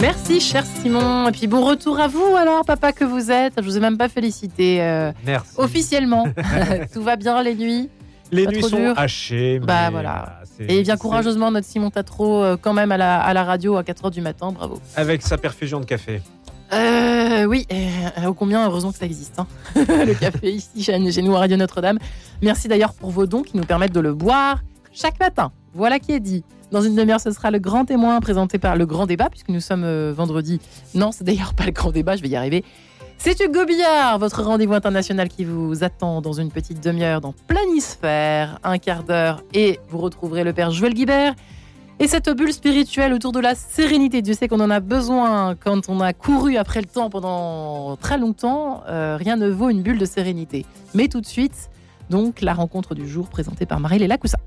Merci, cher Simon. Et puis bon retour à vous alors, papa que vous êtes. Je vous ai même pas félicité euh, Merci. officiellement. Tout va bien les nuits? Les pas nuits sont dur. hachées. Bah, voilà. c'est- Et il vient c'est- courageusement notre Simon Tatro euh, quand même à la, à la radio à 4h du matin. Bravo. Avec sa perfusion de café. Euh, oui, euh, ô combien heureusement que ça existe. hein. le café ici chez, chez nous à Radio Notre-Dame. Merci d'ailleurs pour vos dons qui nous permettent de le boire chaque matin. Voilà qui est dit. Dans une demi-heure, ce sera le grand témoin présenté par le grand débat, puisque nous sommes euh, vendredi. Non, c'est d'ailleurs pas le grand débat, je vais y arriver. C'est Hugo Billard, votre rendez-vous international qui vous attend dans une petite demi-heure dans Planisphère, un quart d'heure, et vous retrouverez le père Joël Guibert. Et cette bulle spirituelle autour de la sérénité, Dieu sait qu'on en a besoin quand on a couru après le temps pendant très longtemps, euh, rien ne vaut une bulle de sérénité. Mais tout de suite, donc la rencontre du jour présentée par Marie-Léla Coussa.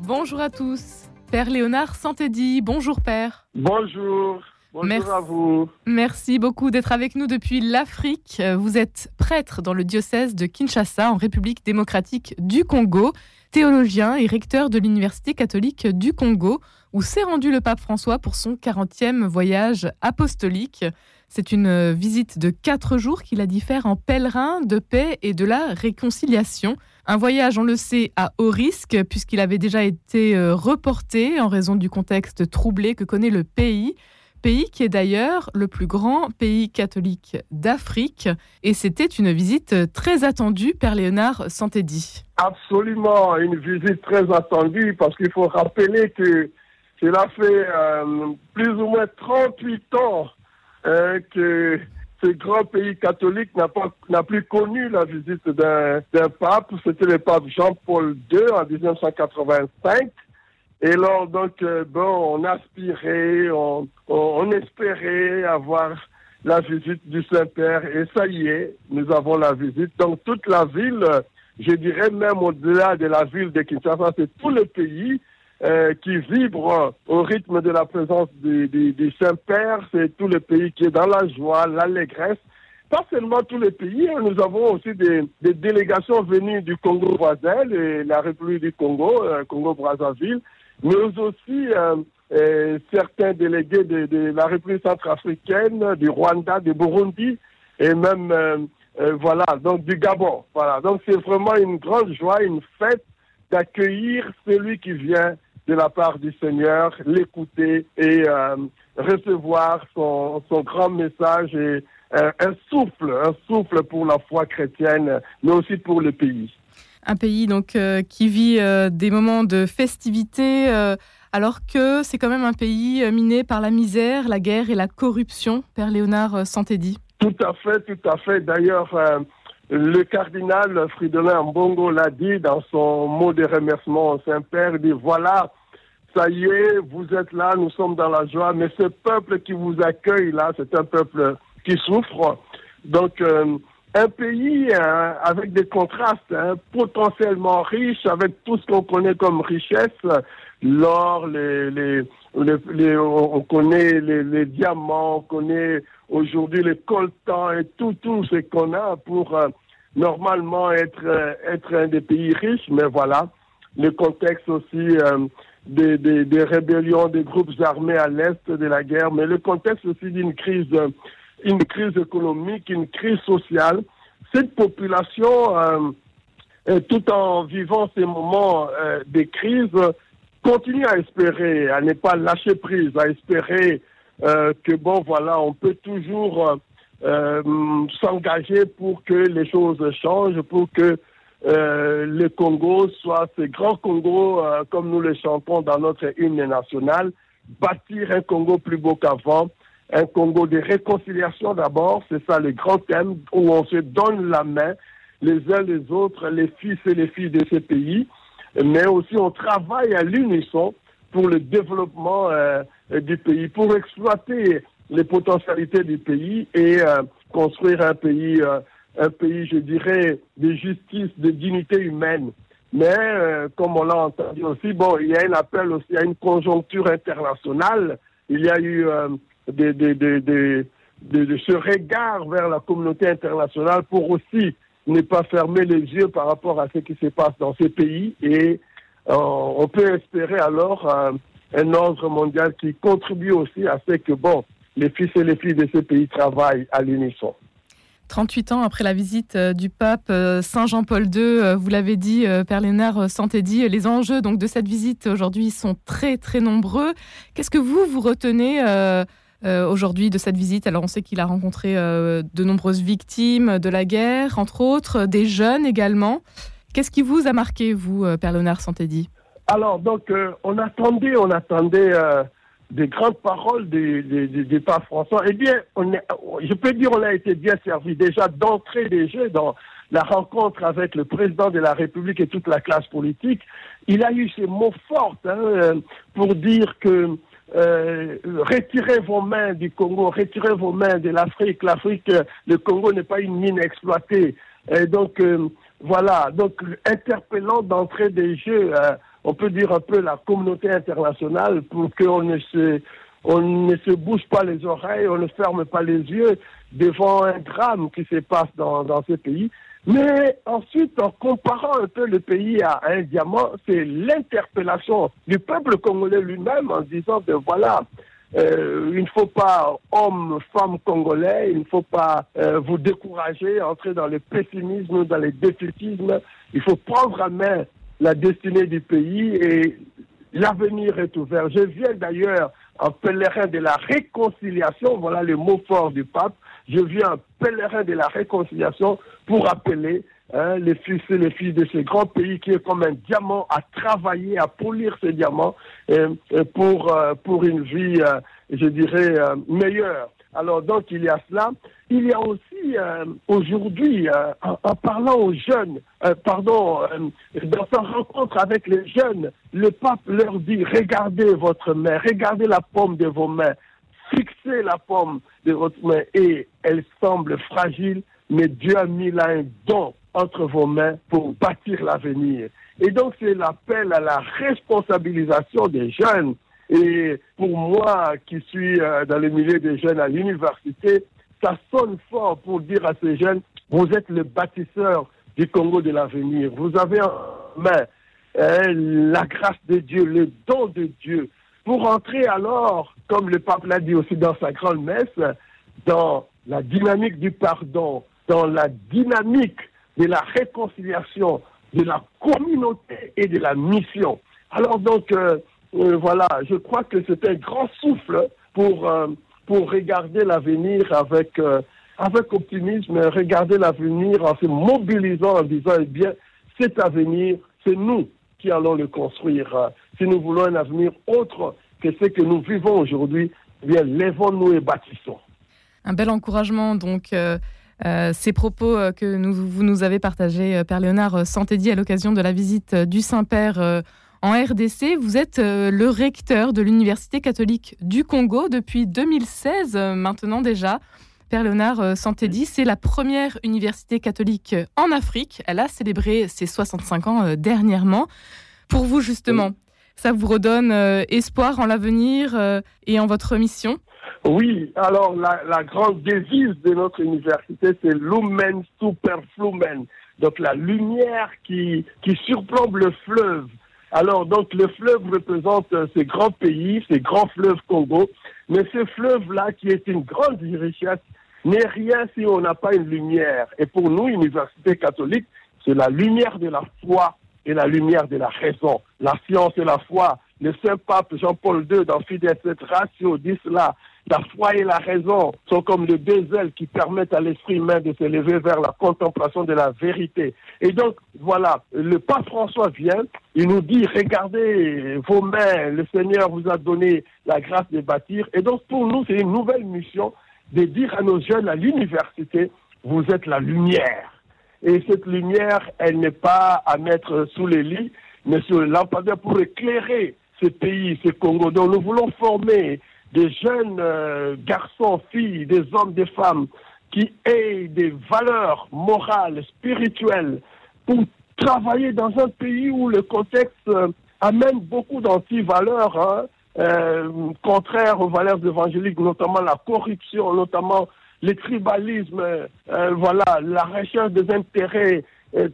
Bonjour à tous. Père Léonard Santédi, bonjour Père. Bonjour. Bonjour Merci. à vous. Merci beaucoup d'être avec nous depuis l'Afrique. Vous êtes prêtre dans le diocèse de Kinshasa en République démocratique du Congo, théologien et recteur de l'Université catholique du Congo, où s'est rendu le pape François pour son 40e voyage apostolique. C'est une visite de quatre jours qu'il a dit faire en pèlerin de paix et de la réconciliation. Un voyage, on le sait, à haut risque, puisqu'il avait déjà été euh, reporté en raison du contexte troublé que connaît le pays pays qui est d'ailleurs le plus grand pays catholique d'Afrique. Et c'était une visite très attendue, Père Léonard Santédi. Absolument, une visite très attendue parce qu'il faut rappeler que cela fait euh, plus ou moins 38 ans euh, que ce grand pays catholique n'a plus connu la visite d'un pape. C'était le pape Jean-Paul II en 1985. Et alors, donc, euh, bon, on aspirait, on, espérait avoir la visite du Saint-Père. Et ça y est, nous avons la visite. Donc, toute la ville, je dirais même au-delà de la ville de Kinshasa, c'est tout le pays euh, qui vibre au rythme de la présence du, Saint-Père. C'est tout le pays qui est dans la joie, l'allégresse. Pas seulement tous les pays, hein, nous avons aussi des, délégations venues du Congo voisin, la République du Congo, euh, Congo-Brazzaville, mais aussi euh, certains délégués de, de la République centrafricaine, du Rwanda, du Burundi, et même, voilà, donc du Gabon. Voilà, donc c'est vraiment une grande joie, une fête d'accueillir celui qui vient de la part du Seigneur, l'écouter et euh, recevoir son, son grand message et euh, un souffle, un souffle pour la foi chrétienne, mais aussi pour le pays. Un pays donc euh, qui vit des moments de festivité, alors que c'est quand même un pays miné par la misère, la guerre et la corruption, Père Léonard Santédi. Tout à fait, tout à fait. D'ailleurs, le cardinal Fridolin Mbongo l'a dit dans son mot de remerciement au Saint-Père, il dit voilà, ça y est, vous êtes là, nous sommes dans la joie, mais ce peuple qui vous accueille là, c'est un peuple qui souffre. Donc, euh, un pays hein, avec des contrastes hein, potentiellement riche, avec tout ce qu'on connaît comme richesse, l'or, les, les, les, on connaît les, les diamants, on connaît aujourd'hui les coltans et tout, tout ce qu'on a pour euh, normalement être, euh, être un des pays riches, mais voilà, le contexte aussi euh, des, des, des rébellions, des groupes armés à l'est de la guerre, mais le contexte aussi d'une crise, euh, une crise économique, une crise sociale. Cette population, euh, tout en vivant ces moments euh, de crise, continue à espérer, à ne pas lâcher prise, à espérer euh, que bon voilà, on peut toujours euh, euh, s'engager pour que les choses changent, pour que euh, le Congo soit ce grand Congo euh, comme nous le chantons dans notre hymne national, bâtir un Congo plus beau qu'avant, un Congo de réconciliation d'abord, c'est ça le grand thème où on se donne la main les uns les autres, les fils et les filles de ces pays, mais aussi on travaille à l'unisson pour le développement euh, du pays, pour exploiter les potentialités du pays et euh, construire un pays, un pays, je dirais, de justice, de dignité humaine. Mais euh, comme on l'a entendu aussi, bon, il y a un appel aussi à une conjoncture internationale. Il y a eu euh, de, de, de, de, ce regard vers la communauté internationale pour aussi ne pas fermer les yeux par rapport à ce qui se passe dans ces pays et euh, on peut espérer alors euh, un ordre mondial qui contribue aussi à ce que, bon, les fils et les filles de ce pays travaillent à l'unisson. 38 ans après la visite euh, du pape euh, Saint Jean-Paul II, euh, vous l'avez dit, Père Léonard Santédi, les enjeux donc de cette visite aujourd'hui sont très très nombreux. Qu'est-ce que vous vous retenez aujourd'hui de cette visite? Alors on sait qu'il a rencontré de nombreuses victimes de la guerre, entre autres, des jeunes également. Qu'est-ce qui vous a marqué, vous, Père Léonard Santédi Alors donc on attendait, on attendait des grandes paroles des, des, François, eh bien, on je peux dire on a été bien servi déjà d'entrée des jeux dans la rencontre avec le président de la République et toute la classe politique. Il a eu ces mots forts hein, euh, pour dire que euh, retirez vos mains du Congo, retirez vos mains de l'Afrique. L'Afrique, le Congo n'est pas une mine exploitée. Et donc, euh, voilà, donc interpellant d'entrée des jeux on peut dire un peu la communauté internationale pour qu'on ne se, on ne se bouge pas les oreilles, on ne ferme pas les yeux devant un drame qui se passe dans, dans ce pays. Mais ensuite, en comparant un peu le pays à un diamant, c'est l'interpellation du peuple congolais lui-même en disant, ben voilà, euh, il ne faut pas, hommes, femmes congolais, il ne faut pas euh, vous décourager, entrer dans le pessimisme, dans le défaitisme. Il faut prendre à main la destinée du pays et l'avenir est ouvert. Je viens d'ailleurs en pèlerin de la réconciliation, voilà le mot fort du pape, je viens en pèlerin de la réconciliation pour appeler hein, les fils et les filles de ce grand pays qui est comme un diamant à travailler, à polir ce diamant pour, euh, pour une vie, euh, je dirais, euh, meilleure. Alors donc il y a cela. Il y a aussi euh, aujourd'hui, euh, en, parlant aux jeunes, euh, pardon, dans sa rencontre avec les jeunes, le pape leur dit regardez votre main, regardez la paume de vos mains, fixez la paume de votre main et elle semble fragile, mais Dieu a mis là un don entre vos mains pour bâtir l'avenir. Et donc c'est l'appel à la responsabilisation des jeunes. Et pour moi, qui suis dans le milieu des jeunes à l'université, ça sonne fort pour dire à ces jeunes, vous êtes le bâtisseur du Congo de l'avenir. Vous avez en main hein, la grâce de Dieu, le don de Dieu, pour entrer alors, comme le pape l'a dit aussi dans sa grande messe, dans la dynamique du pardon, dans la dynamique de la réconciliation, de la communauté et de la mission. Alors donc, euh, euh, voilà, je crois que c'est un grand souffle pour euh, pour regarder l'avenir avec, euh, avec optimisme, regarder l'avenir en se mobilisant, en disant, eh bien, cet avenir, c'est nous qui allons le construire. Si nous voulons un avenir autre que ce que nous vivons aujourd'hui, eh bien, lèvons-nous et bâtissons. Un bel encouragement, donc. Euh, euh, ces propos que vous nous avez partagés, Père Léonard Santédi, à l'occasion de la visite du Saint-Père en RDC. Vous êtes euh, le recteur de l'Université catholique du Congo depuis 2016 euh, maintenant déjà. Père Léonard euh, Santédi, c'est la première université catholique en Afrique. Elle a célébré ses 65 ans dernièrement. Pour vous, justement, ça vous redonne espoir en l'avenir et en votre mission? Oui, alors la, grande devise de notre université, c'est Lumen Super Flumen. Donc la lumière qui, qui surplombe le fleuve. Alors, donc, le fleuve représente euh, ces grands pays, ces grands fleuves Congo. Mais ce fleuve-là, qui est une grande richesse, n'est rien si on n'a pas une lumière. Et pour nous, Université catholique, c'est la lumière de la foi et la lumière de la raison. La science et la foi. Le Saint Pape Jean-Paul II, dans Fides et Ratio, dit cela. La foi et la raison sont comme les deux ailes qui permettent à l'esprit humain de s'élever vers la contemplation de la vérité. Et donc, voilà, le pape François vient, il nous dit, regardez vos mains, le Seigneur vous a donné la grâce de bâtir. Et donc, pour nous, c'est une nouvelle mission de dire à nos jeunes à l'université, vous êtes la lumière. Et cette lumière, elle n'est pas à mettre sous les lits, mais sur le pour éclairer ce pays, ce Congo. Donc, nous voulons former des jeunes euh, garçons, filles, des hommes, des femmes qui aient des valeurs morales, spirituelles, pour travailler dans un pays où le contexte euh, amène beaucoup d'anti-valeurs, hein, euh, contraires aux valeurs évangéliques, notamment la corruption, notamment le tribalisme, voilà, la recherche des intérêts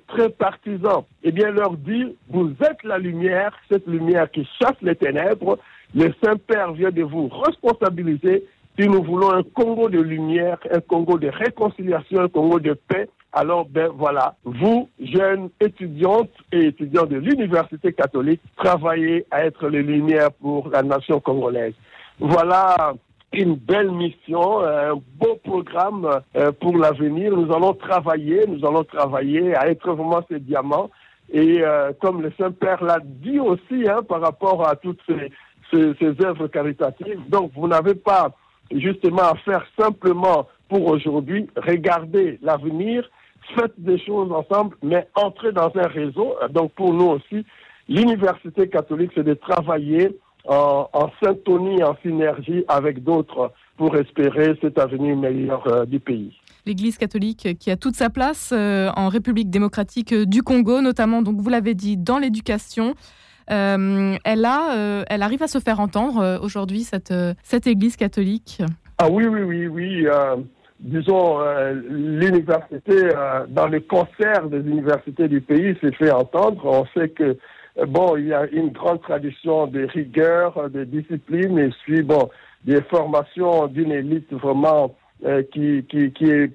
très partisans. Eh bien, leur dire, vous êtes la lumière, cette lumière qui chasse les ténèbres, Le Saint-Père vient de vous responsabiliser si nous voulons un Congo de lumière, un Congo de réconciliation, un Congo de paix. Alors, ben voilà, vous, jeunes étudiantes et étudiants de l'Université catholique, travaillez à être les lumières pour la nation congolaise. Voilà une belle mission, un beau programme euh, pour l'avenir. Nous allons travailler, nous allons travailler à être vraiment ces diamants. Et euh, comme le Saint-Père l'a dit aussi hein, par rapport à toutes ces, ces, œuvres caritatives, donc vous n'avez pas justement à faire simplement pour aujourd'hui, regardez l'avenir, faites des choses ensemble, mais entrez dans un réseau. Donc pour nous aussi, l'Université catholique, c'est de travailler en, en, syntonie, en synergie avec d'autres pour espérer cet avenir meilleur euh, du pays. L'Église catholique qui a toute sa place euh, en République démocratique du Congo, notamment, donc vous l'avez dit, dans l'éducation. Euh, elle, a, euh, elle arrive à se faire entendre euh, aujourd'hui, cette, cette Église catholique Ah oui, oui, oui, oui. disons, l'université, dans le concert des universités du pays, s'est fait entendre. On sait que bon, il y a une grande tradition de rigueur, de discipline, et puis bon, des formations d'une élite vraiment qui, qui, qui, est,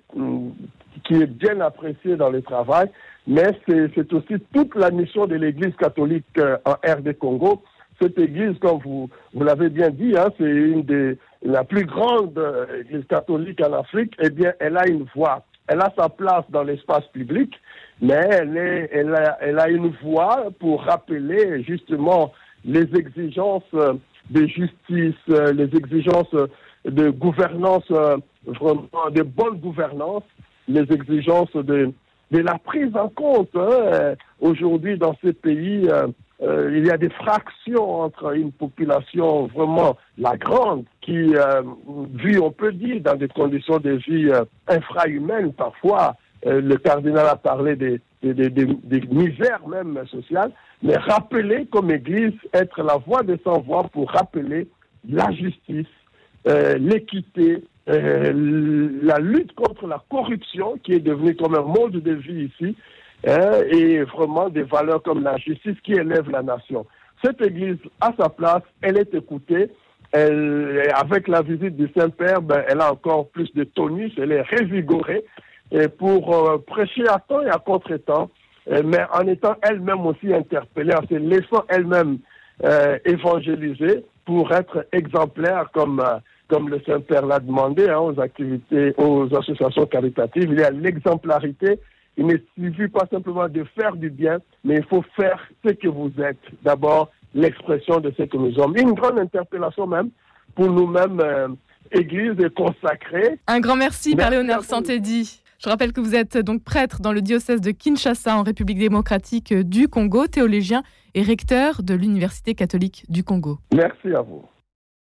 qui est bien appréciée dans le travail. Mais c'est aussi toute la mission de l'Église catholique euh, en RD Congo. Cette Église, comme vous, vous l'avez bien dit, hein, c'est une des la plus grande euh, Église catholique en Afrique. Eh bien, elle a une voix. Elle a sa place dans l'espace public, mais elle, est, elle, a, elle a une voix pour rappeler justement les exigences de justice, les exigences de gouvernance, vraiment de bonne gouvernance, les exigences de, de la prise en compte. Hein. Aujourd'hui, dans ces pays, euh, euh, il y a des fractions entre une population vraiment la grande qui euh, vit, on peut dire, dans des conditions de vie euh, infrahumaines parfois. Euh, le cardinal a parlé des, des, des, des, misères même sociales, mais rappeler comme Église, être la voix des sans-voix pour rappeler la justice, l'équité, euh, la lutte contre la corruption qui est devenue comme un mode de vie ici, hein, et vraiment des valeurs comme la justice qui élèvent la nation. Cette Église a sa place, elle est écoutée. Elle, avec la visite du Saint-Père, ben, elle a encore plus de tonus, elle est révigorée pour euh, prêcher à temps et à contre-temps, euh, mais en étant elle-même aussi interpellée, en se laissant elle-même évangéliser pour être exemplaire comme comme le Saint-Père l'a demandé hein, aux activités, aux associations caritatives. Il y a l'exemplarité. Il ne suffit pas simplement de faire du bien, mais il faut faire ce que vous êtes. D'abord, l'expression de ce que nous sommes. Une grande interpellation même pour nous-mêmes, euh, Église consacrée. Un grand merci, merci Père Léonard Santédi. Je rappelle que vous êtes donc prêtre dans le diocèse de Kinshasa en République démocratique du Congo, théologien et recteur de l'Université catholique du Congo. Merci à vous.